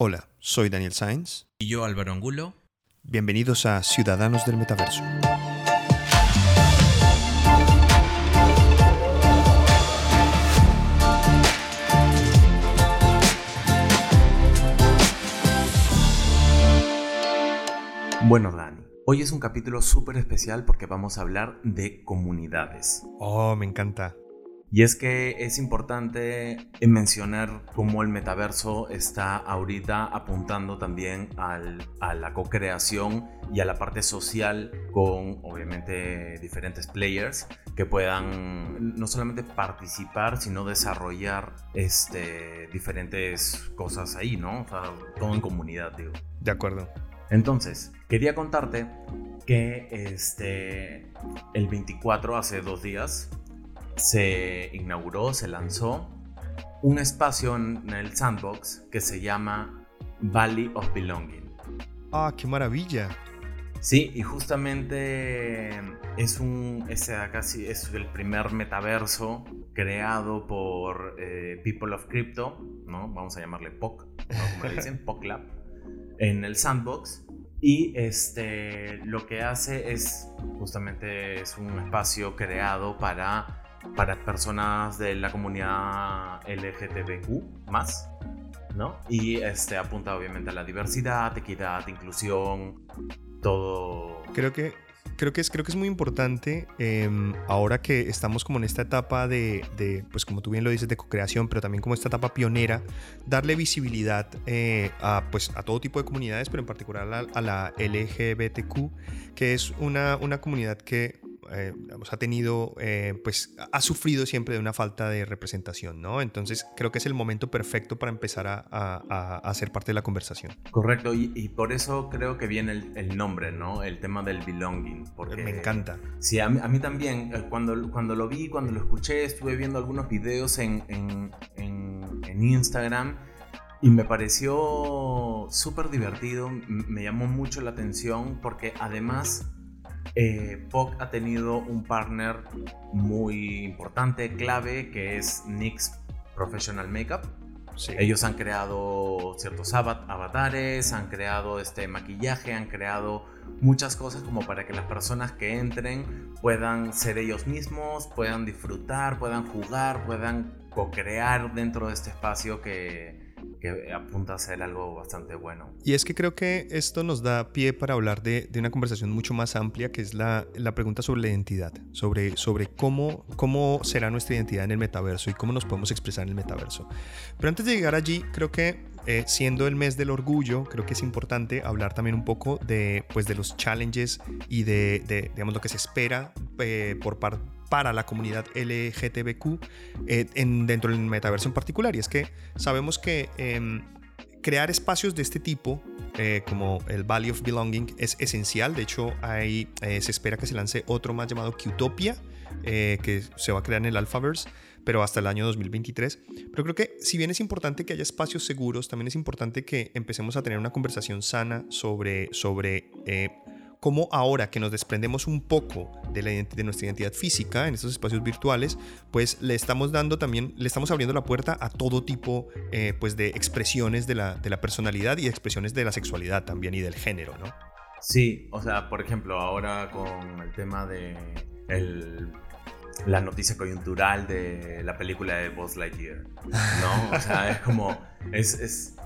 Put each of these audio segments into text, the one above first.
Hola, soy Daniel Sainz. Y yo Álvaro Angulo. Bienvenidos a Ciudadanos del Metaverso. Bueno, Dani, hoy es un capítulo súper especial porque vamos a hablar de comunidades. Oh, me encanta. Y es que es importante mencionar cómo el metaverso está ahorita apuntando también a la co-creación y a la parte social con obviamente diferentes players que puedan no solamente participar sino desarrollar este, diferentes cosas ahí, ¿no? O sea, todo en comunidad, digo. De acuerdo. Entonces, quería contarte que este, el 24, hace dos días, se inauguró, se lanzó un espacio en el sandbox que se llama Valley of Belonging. Ah, qué maravilla. Sí, y justamente es un es casi es el primer metaverso creado por eh, People of Crypto, ¿no? Vamos a llamarle POC, ¿no? Como le dicen, POC Lab, en el sandbox. Y este lo que hace es justamente es un espacio creado para para personas de la comunidad LGTBQ más, ¿no? Y este apunta obviamente a la diversidad, equidad, inclusión, todo. Creo que creo que es, creo que es muy importante em, ahora que estamos como en esta etapa de, de, pues como tú bien lo dices, de co-creación, pero también como esta etapa pionera, darle visibilidad eh, a, pues, a todo tipo de comunidades, pero en particular a, a la LGBTQ, que es una, una comunidad que eh, ha tenido, eh, pues ha sufrido siempre de una falta de representación, ¿no? Entonces creo que es el momento perfecto para empezar a, a, a hacer parte de la conversación. Correcto, y, y por eso creo que viene el, el, nombre, ¿no? El tema del belonging. Porque, Me encanta. Sí, a mí, a mí también, eh, cuando, cuando lo vi, cuando lo escuché, estuve viendo algunos videos en, en, en, en Instagram. Y me pareció súper divertido, me llamó mucho la atención porque además eh, ha tenido un partner muy importante, clave, que es NYX Professional Makeup. Sí. Ellos han creado ciertos avatares, han creado este maquillaje, han creado muchas cosas como para que las personas que entren puedan ser ellos mismos, puedan disfrutar, puedan jugar, puedan co-crear dentro de este espacio que, que apunta a ser algo bastante bueno. Y es que creo que esto nos da pie para hablar de, de una conversación mucho más amplia, que es la, la, pregunta sobre la identidad, sobre, sobre cómo, cómo será nuestra identidad en el metaverso y cómo nos podemos expresar en el metaverso. Pero antes de llegar allí, creo que eh, siendo el mes del orgullo, creo que es importante hablar también un poco de, pues, de los challenges y de, de digamos, lo que se espera eh, por parte para la comunidad LGTBQ eh, en, dentro del metaverso en particular. Y es que sabemos que eh, crear espacios de este tipo, eh, como el Valley of Belonging, es esencial. De hecho, hay, eh, se espera que se lance otro más llamado Qtopia, eh, que se va a crear en el Alphaverse pero hasta el año 2023. Pero creo que si bien es importante que haya espacios seguros, también es importante que empecemos a tener una conversación sana sobre, sobre eh, cómo ahora que nos desprendemos un poco de, nuestra identidad física en estos espacios virtuales, pues le estamos dando también, le estamos abriendo la puerta a todo tipo eh, pues de expresiones de la, personalidad y expresiones de la sexualidad también y del género, ¿no? Sí, o sea, por ejemplo, ahora con el tema de la noticia coyuntural de la película de Buzz Lightyear, ¿no? O sea, es como, es,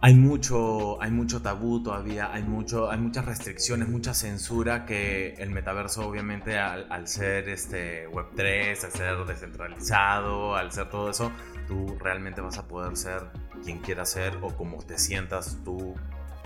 hay mucho, hay mucho tabú todavía, hay, mucho, hay muchas restricciones, mucha censura que el metaverso obviamente al, ser este Web3, al ser descentralizado, al ser todo eso, tú realmente vas a poder ser quien quieras ser o como te sientas tú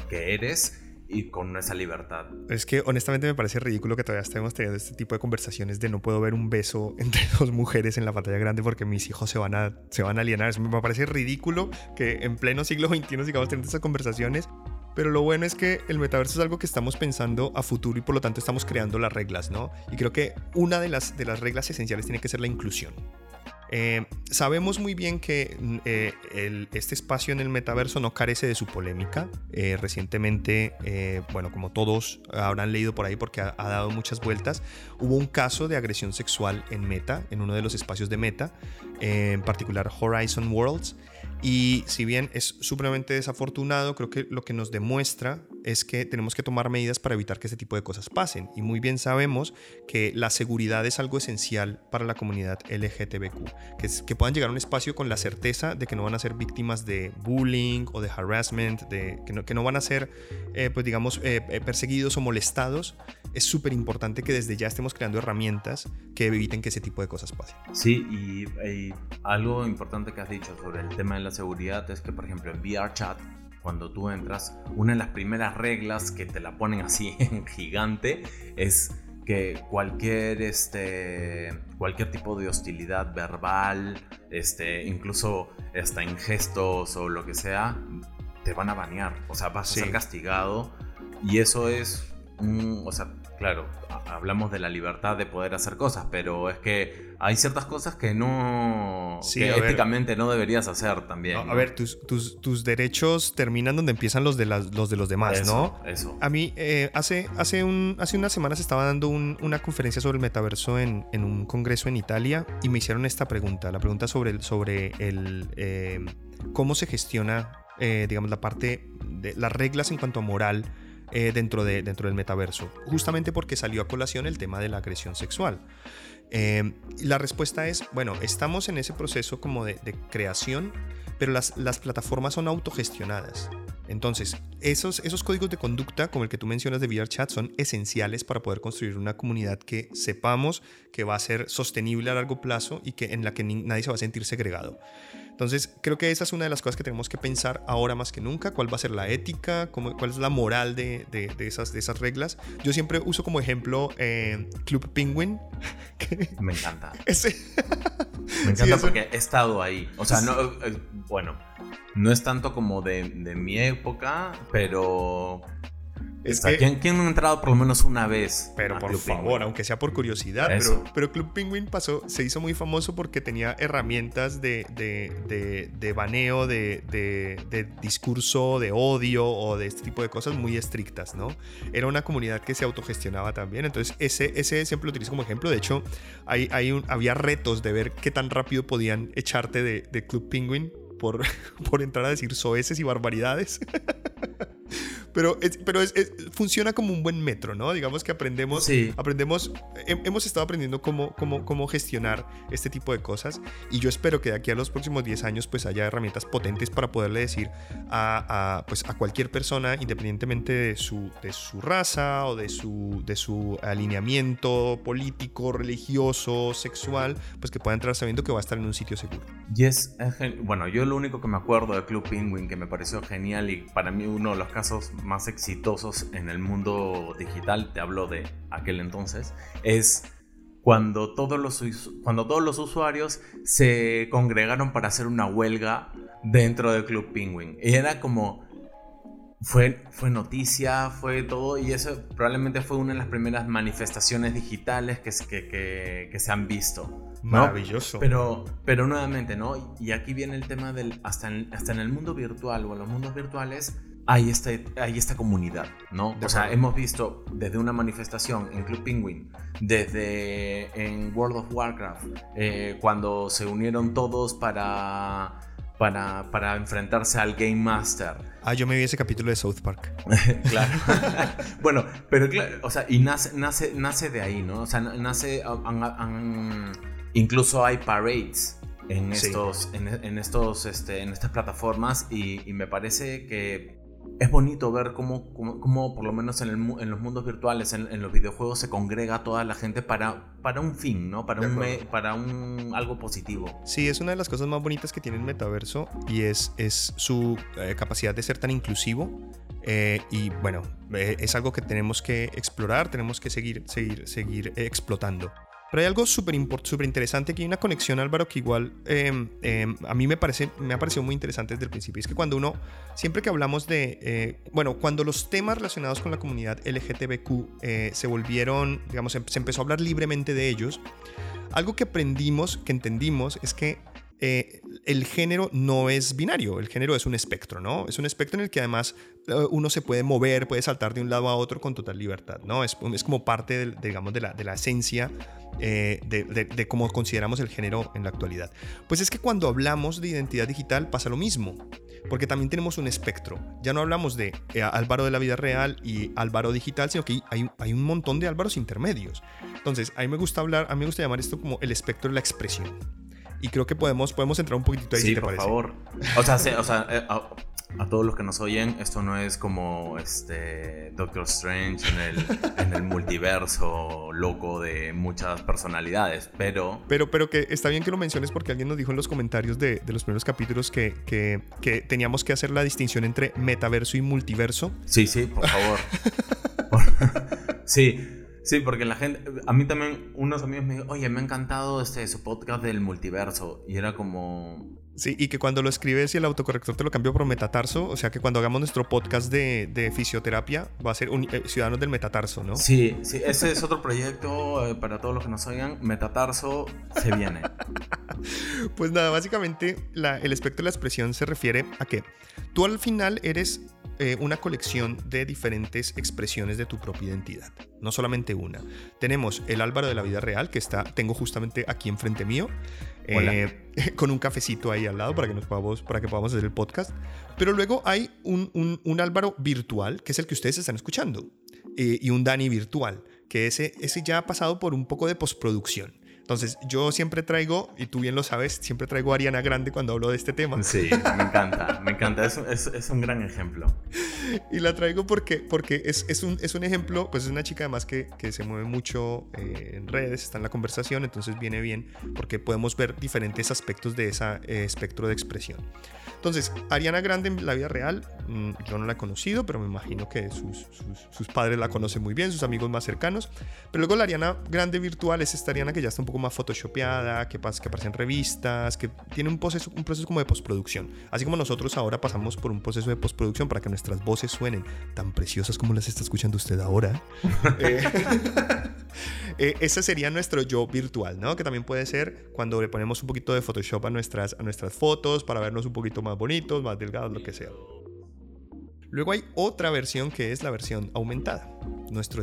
que eres y con esa libertad. Es que honestamente me parece ridículo que todavía estemos teniendo este tipo de conversaciones de no puedo ver un beso entre dos mujeres en la pantalla grande porque mis hijos se van a, se van a alienar. Me parece ridículo que en pleno siglo XXI sigamos teniendo estas conversaciones. Pero lo bueno es que el metaverso es algo que estamos pensando a futuro y por lo tanto estamos creando las reglas, ¿no? Y creo que una de las, de las reglas esenciales tiene que ser la inclusión. Eh, sabemos muy bien que eh, el, este espacio en el metaverso no carece de su polémica. Eh, recientemente, eh, bueno, como todos habrán leído por ahí porque ha, dado muchas vueltas, hubo un caso de agresión sexual en Meta, en uno de los espacios de Meta, en particular Horizon Worlds. Y si bien es supremamente desafortunado, creo que lo que nos demuestra es que tenemos que tomar medidas para evitar que este tipo de cosas pasen. Y muy bien sabemos que la seguridad es algo esencial para la comunidad LGTBQ, que, que puedan llegar a un espacio con la certeza de que no van a ser víctimas de bullying o de harassment, de, que, no, que no van a ser, eh, pues digamos, eh, eh, perseguidos o molestados. Es súper importante que desde ya estemos creando herramientas que eviten que ese tipo de cosas pasen. Sí, y, y algo importante que has dicho sobre el tema de la seguridad es que, por ejemplo, en VRChat, cuando tú entras, una de las primeras reglas que te la ponen así en gigante es que cualquier, este, cualquier tipo de hostilidad verbal, este, incluso hasta en gestos o lo que sea, te van a banear. O sea, vas a ser castigado. Y eso es, un, o sea, claro, hablamos de la libertad de poder hacer cosas, pero es que hay ciertas cosas que no. que éticamente no deberías hacer también. A ver, tus, tus, tus, derechos terminan donde empiezan los de, las, los, de los demás, ¿no? Eso. A mí, eh, hace, hace, un, hace unas semanas estaba dando una conferencia sobre el metaverso en, en, un congreso en Italia y me hicieron esta pregunta: la pregunta sobre el. Sobre el eh, cómo se gestiona, eh, digamos, la parte de las reglas en cuanto a moral eh, dentro, de, dentro del metaverso, justamente porque salió a colación el tema de la agresión sexual. Eh, la respuesta es, bueno, estamos en ese proceso como de, creación, pero las, las, plataformas son autogestionadas. Entonces, esos, esos códigos de conducta, como el que tú mencionas de VRChat, son esenciales para poder construir una comunidad que sepamos que va a ser sostenible a largo plazo y que, en la que nadie se va a sentir segregado. Entonces, creo que esa es una de las cosas que tenemos que pensar ahora más que nunca, cuál va a ser la ética, cómo, cuál es la moral de, de, esas, de esas reglas. Yo siempre uso como ejemplo eh, Club Penguin. Me encanta. Me encanta porque he estado ahí. O sea, no, eh, bueno, no es tanto como de, de mi época, pero es que, ¿quién, ha entrado por lo menos una vez? Pero por favor, aunque sea por curiosidad. Pero, pero, Club Penguin pasó, se hizo muy famoso porque tenía herramientas de, de, de, baneo, de, discurso, de odio o de este tipo de cosas muy estrictas, ¿no? Era una comunidad que se autogestionaba también. Entonces, ese, ese siempre lo utilizo como ejemplo. De hecho, hay, hay un, había retos de ver qué tan rápido podían echarte de, Club Penguin por, por entrar a decir soeces y barbaridades. pero, pero funciona como un buen metro, ¿no? Digamos que aprendemos, aprendemos hemos estado aprendiendo cómo, cómo, cómo gestionar este tipo de cosas y yo espero que de aquí a los próximos 10 años pues haya herramientas potentes para poderle decir a, pues, a cualquier persona, independientemente de su, de su raza o de su, de su alineamiento político, religioso, sexual, pues que pueda entrar sabiendo que va a estar en un sitio seguro. Y es, bueno, yo lo único que me acuerdo de Club Penguin que me pareció genial y para mí uno de los casos más exitosos en el mundo digital, te hablo de aquel entonces, es cuando todos los, cuando todos los usuarios se congregaron para hacer una huelga dentro del Club Penguin. Y era como... Fue, fue noticia, fue todo, y eso probablemente fue una de las primeras manifestaciones digitales que, que, que, se han visto. Maravilloso. Pero, pero nuevamente, ¿no? Y aquí viene el tema del, hasta hasta en el mundo virtual o en los mundos virtuales, hay esta, hay esta comunidad, ¿no? o sea, hemos visto desde una manifestación en Club Penguin, desde en World of Warcraft, eh, cuando se unieron todos para, para, para, enfrentarse al Game Master. Ah, yo me vi ese capítulo de South Park. claro. bueno, pero claro, o sea, y nace, nace, nace de ahí, ¿no? O sea, nace, incluso hay parades en estos, en, estos, este, en estas plataformas y, y me parece que es bonito ver cómo, cómo, por lo menos en, en, los mundos virtuales, en, los videojuegos, se congrega toda la gente para, para un fin, ¿no? Para, un, para un, algo positivo. Sí, es una de las cosas más bonitas que tiene el metaverso y es, es su eh, capacidad de ser tan inclusivo. Eh, y bueno, eh, es algo que tenemos que explorar, tenemos que seguir, seguir, seguir explotando. Pero hay algo súper interesante, que hay una conexión, Álvaro, que igual em, em, a mí me, parece, me ha parecido muy interesante desde el principio. Es que cuando uno, siempre que hablamos de, eh, bueno, cuando los temas relacionados con la comunidad LGTBQ eh, se volvieron, digamos, se empezó a hablar libremente de ellos, algo que aprendimos, que entendimos, es que eh, el género no es binario, el género es un espectro, ¿no? Es un espectro en el que además eh, uno se puede mover, puede saltar de un lado a otro con total libertad, ¿no? Es, como parte, digamos, de la, de la esencia eh, de, de, cómo consideramos el género en la actualidad. Pues es que cuando hablamos de identidad digital pasa lo mismo, porque también tenemos un espectro. Ya no hablamos de Álvaro de la vida real y Álvaro digital, sino que hay, hay un montón de Álvaros intermedios. Entonces, a mí me gusta hablar, a mí me gusta llamar esto como el espectro de la expresión y creo que podemos, podemos entrar un poquitito ahí. Sí, por favor. O sea, o sea eh, a, todos los que nos oyen, esto no es como este Doctor Strange en el, en el multiverso loco de muchas personalidades, pero... pero... Pero que está bien que lo menciones porque alguien nos dijo en los comentarios de, de los primeros capítulos que, que, que teníamos que hacer la distinción entre metaverso y multiverso. Sí, sí, por favor. sí. Sí, porque la gente, a mí también unos amigos me dijeron, oye, me ha encantado este, su podcast del multiverso. Y era como... Sí, y que cuando lo escribes y el autocorrector te lo cambió por metatarso, o sea que cuando hagamos nuestro podcast de, de fisioterapia va a ser eh, Ciudadanos del Metatarso, ¿no? Sí, sí, ese es otro proyecto eh, para todos los que nos oigan. Metatarso se viene. pues nada, básicamente el espectro de la expresión se refiere a que tú al final eres eh, una colección de diferentes expresiones de tu propia identidad, no solamente una. Tenemos el Álvaro de la vida real, que está, tengo justamente aquí enfrente mío, eh, con un cafecito ahí al lado para que, nos podamos, para que podamos hacer el podcast. Pero luego hay un, un, Álvaro virtual, que es el que ustedes están escuchando, eh, y un Dani virtual, que ese, ese ya ha pasado por un poco de postproducción. Entonces, yo siempre traigo, y tú bien lo sabes, siempre traigo a Ariana Grande cuando hablo de este tema. Sí, me encanta, me encanta, es, es, es un gran ejemplo. Y la traigo porque, porque es, es, un, es un ejemplo, pues es una chica además que, que se mueve mucho eh, en redes, está en la conversación, entonces viene bien porque podemos ver diferentes aspectos de ese eh, espectro de expresión. Entonces, Ariana Grande en la vida real, mm, yo no la he conocido, pero me imagino que sus, sus, padres la conocen muy bien, sus amigos más cercanos. Pero luego la Ariana Grande virtual es esta Ariana que ya está un poco más photoshopeada, que, que aparece en revistas, que tiene un proceso, un proceso como de postproducción. Así como nosotros ahora pasamos por un proceso de postproducción para que nuestras voces suenen tan preciosas como las está escuchando usted ahora. eh, eh, ese sería nuestro yo virtual, ¿no? Que también puede ser cuando le ponemos un poquito de Photoshop a nuestras, a nuestras fotos para vernos un poquito más bonitos, más delgados, lo que sea. Luego hay otra versión que es la versión aumentada, nuestra,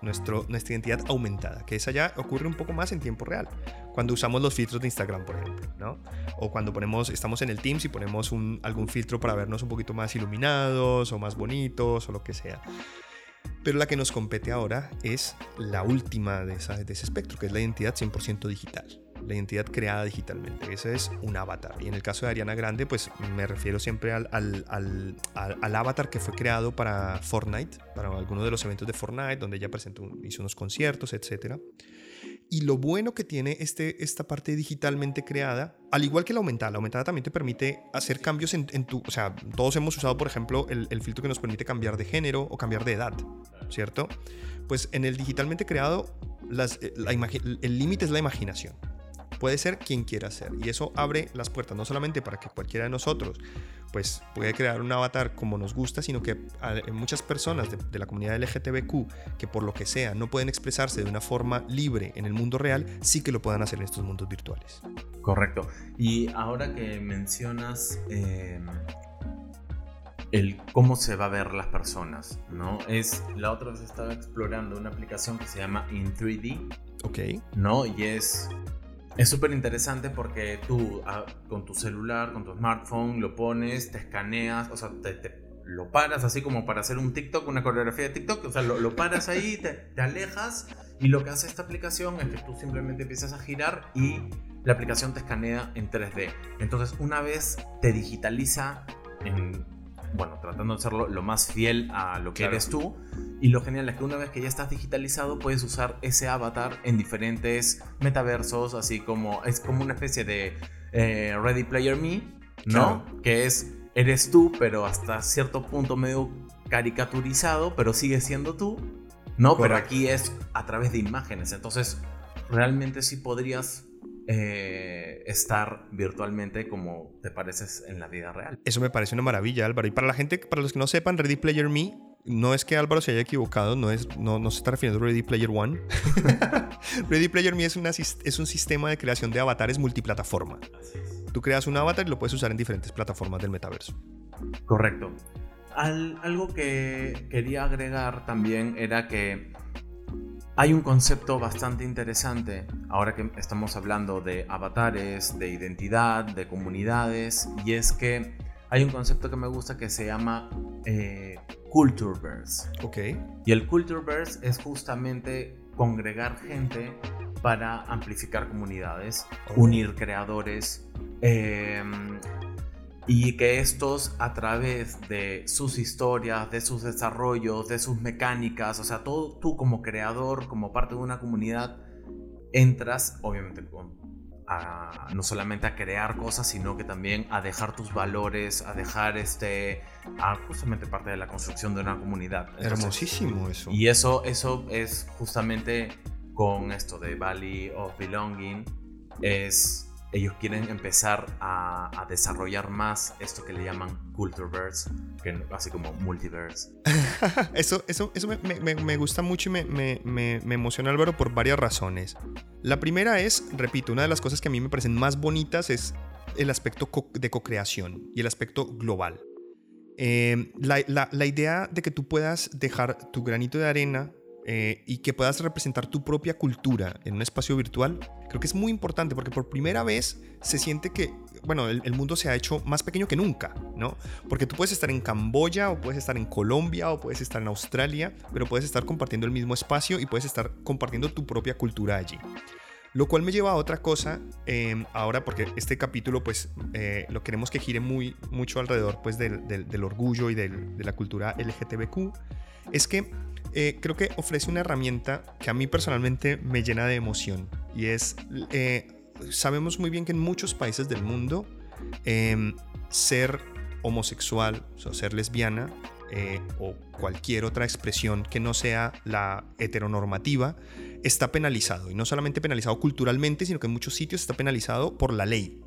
nuestro, nuestra identidad aumentada, que esa ya ocurre un poco más en tiempo real, cuando usamos los filtros de Instagram, por ejemplo, ¿no? O cuando ponemos, estamos en el Teams y ponemos un, algún filtro para vernos un poquito más iluminados o más bonitos o lo que sea. Pero la que nos compete ahora es la última de, esa, de ese espectro, que es la identidad 100% digital la identidad creada digitalmente. Ese es un avatar. Y en el caso de Ariana Grande, pues me refiero siempre al, al, al, avatar que fue creado para Fortnite, para alguno de los eventos de Fortnite, donde ella presentó, hizo unos conciertos, etc. Y lo bueno que tiene este, esta parte digitalmente creada, al igual que la aumentada, la aumentada también te permite hacer cambios en, en tu... O sea, todos hemos usado, por ejemplo, el, filtro que nos permite cambiar de género o cambiar de edad, ¿cierto? Pues en el digitalmente creado, eh, la el límite es la imaginación puede ser quien quiera ser. Y eso abre las puertas no solamente para que cualquiera de nosotros pues puede crear un avatar como nos gusta, sino que muchas personas de, la comunidad LGTBQ que por lo que sea no pueden expresarse de una forma libre en el mundo real, sí que lo puedan hacer en estos mundos virtuales. Correcto. Y ahora que mencionas em, el cómo se va a ver las personas, ¿no? Es la otra vez estaba explorando una aplicación que se llama In3D. Ok. ¿No? Y es es súper interesante porque tú ah, con tu celular, con tu smartphone, lo pones, te escaneas, o sea, te, lo paras así como para hacer un TikTok, una coreografía de TikTok, o sea, lo, paras ahí, te, te, alejas y lo que hace esta aplicación es que tú simplemente empiezas a girar y la aplicación te escanea en 3D. Entonces, una vez te digitaliza en bueno, tratando de hacerlo lo más fiel a lo que eres tú. Y lo genial es que una vez que ya estás digitalizado, puedes usar ese avatar en diferentes metaversos, así como es como una especie de eh, Ready Player Me, ¿no? Que es, eres tú, pero hasta cierto punto medio caricaturizado, pero sigue siendo tú, ¿no? Pero aquí es a través de imágenes. Entonces, realmente sí podrías eh, estar virtualmente como te pareces en la vida real. Eso me parece una maravilla, Álvaro. Y para la gente, para los que no sepan, Ready Player Me, no es que Álvaro se haya equivocado, no, es, no, no se está refiriendo a Ready Player One. Ready Player Me es, una, es un sistema de creación de avatares multiplataforma. Tú creas un avatar y lo puedes usar en diferentes plataformas del metaverso. Correcto. algo que quería agregar también era que hay un concepto bastante interesante ahora que estamos hablando de avatares, de identidad, de comunidades, y es que hay un concepto que me gusta que se llama eh, Cultureverse. Ok. Y el Cultureverse es justamente congregar gente para amplificar comunidades, oh. unir creadores, em, y que estos a través de sus historias, de sus desarrollos, de sus mecánicas, o sea, todo tú como creador, como parte de una comunidad, entras obviamente a, no solamente a crear cosas, sino que también a dejar tus valores, a dejar este, a justamente parte de la construcción de una comunidad. Hermosísimo eso. Y eso, eso es justamente con esto de Valley of Belonging, es ellos quieren empezar a, desarrollar más esto que le llaman Cultureverse, que así como Multiverse. eso eso, eso me, gusta mucho y me, me, emociona Álvaro por varias razones. La primera es, repito, una de las cosas que a mí me parecen más bonitas es el aspecto de co-creación y el aspecto global. Eh, la, la idea de que tú puedas dejar tu granito de arena eh, y que puedas representar tu propia cultura en un espacio virtual, creo que es muy importante porque por primera vez se siente que, bueno, el, mundo se ha hecho más pequeño que nunca, ¿no? Porque tú puedes estar en Camboya o puedes estar en Colombia o puedes estar en Australia, pero puedes estar compartiendo el mismo espacio y puedes estar compartiendo tu propia cultura allí. Lo cual me lleva a otra cosa em, ahora, porque este capítulo, pues, eh, lo queremos que gire muy, mucho alrededor, pues, del, del, orgullo y de la cultura LGTBQ, es que eh, creo que ofrece una herramienta que a mí personalmente me llena de emoción y es, eh, sabemos muy bien que en muchos países del mundo em, ser homosexual, o ser lesbiana eh, o cualquier otra expresión que no sea la heteronormativa está penalizado y no solamente penalizado culturalmente, sino que en muchos sitios está penalizado por la ley.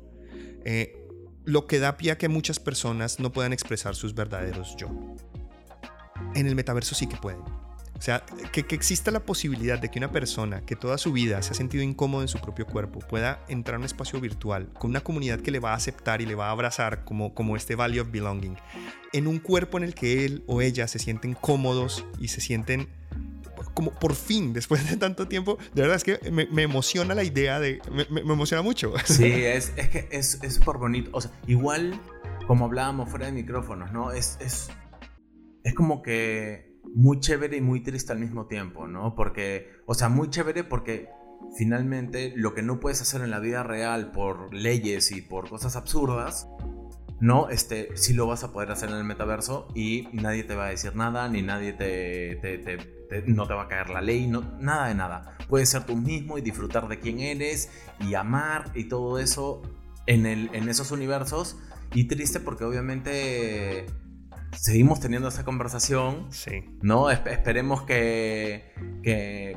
lo que da pie a que muchas personas no puedan expresar sus verdaderos yo. En el metaverso sí que pueden. O sea, que, exista la posibilidad de que una persona que toda su vida se ha sentido incómodo en su propio cuerpo pueda entrar a un espacio virtual con una comunidad que le va a aceptar y le va a abrazar como, como este value of belonging, en un cuerpo en el que él o ella se sienten cómodos y se sienten como por fin, después de tanto tiempo, de verdad es que me, emociona la idea de... Me, emociona mucho. Sí, es, es que es súper bonito. O sea, igual como hablábamos fuera de micrófonos, ¿no? Es, es, es como que muy chévere y muy triste al mismo tiempo, ¿no? Porque, o sea, muy chévere porque finalmente lo que no puedes hacer en la vida real por leyes y por cosas absurdas, ¿no? Este, sí lo vas a poder hacer en el metaverso y nadie te va a decir nada, ni nadie te, no te va a caer la ley, no, nada de nada. Puedes ser tú mismo y disfrutar de quién eres y amar y todo eso en, el, en esos universos. Y triste porque obviamente seguimos teniendo esa conversación. Sí. ¿No? esperemos que, que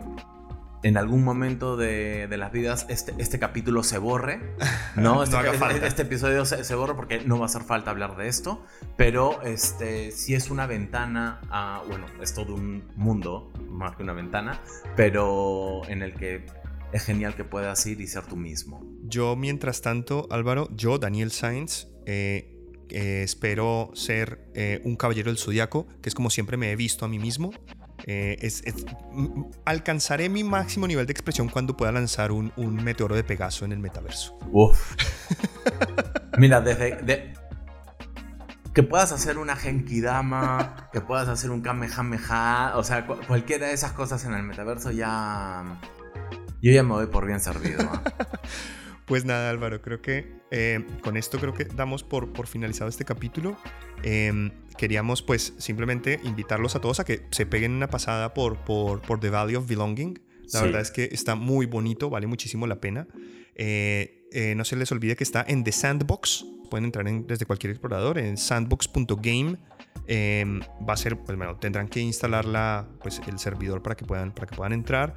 en algún momento de, de las vidas este, este, capítulo se borre. No, este, este, este episodio se, se, borre porque no va a hacer falta hablar de esto. Pero este, sí es una ventana a. Bueno, es todo un mundo, más que una ventana. Pero en el que es genial que puedas ir y ser tú mismo. Yo, mientras tanto, Álvaro, yo, Daniel Sainz, eh, eh, espero ser eh, un caballero del zodiaco, que es como siempre me he visto a mí mismo. Eh, alcanzaré mi máximo nivel de expresión cuando pueda lanzar un, meteoro de Pegaso en el metaverso. Uf. Mira, desde. que puedas hacer una Genkidama, que puedas hacer un Kamehameha, o sea, cualquiera de esas cosas en el metaverso ya. Yo ya me voy por bien servido. Pues nada, Álvaro, creo que eh, con esto creo que damos por, por finalizado este capítulo. Em, queríamos pues simplemente invitarlos a todos a que se peguen una pasada por, por, por The Valley of Belonging. La verdad es que está muy bonito, vale muchísimo la pena. Eh, eh, no se les olvide que está en The Sandbox. Pueden entrar desde cualquier explorador en sandbox.game. Em, va a ser, pues bueno, tendrán que instalar la, pues, el servidor para que puedan, para que puedan entrar.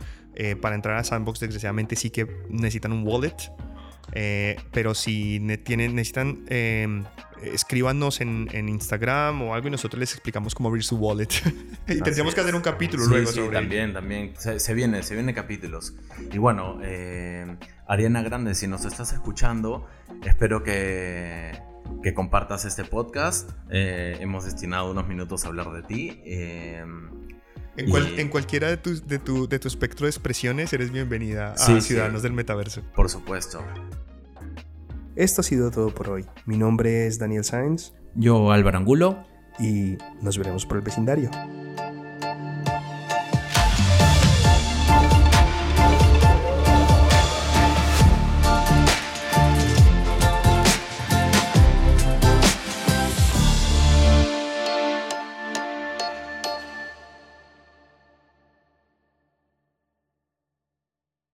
para entrar a Sandbox, desgraciadamente, sí que necesitan un wallet. Eh, pero si tienen, necesitan, em, escríbanos en, Instagram o algo y nosotros les explicamos cómo abrir su wallet. y tendríamos que hacer un capítulo luego sí, también, también. Se, viene, se viene capítulos. Y bueno, eh, Ariana Grande, si nos estás escuchando, espero que, que compartas este podcast. Eh, hemos destinado unos minutos a hablar de ti. En, cualquiera de tu, de, tu, de tu espectro de expresiones eres bienvenida a Ciudadanos del Metaverso. Por supuesto. Esto ha sido todo por hoy. Mi nombre es Daniel Sainz. Yo Álvaro Angulo. Y nos veremos por el vecindario.